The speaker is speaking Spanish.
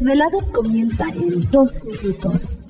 Desvelados comienza en 2 minutos.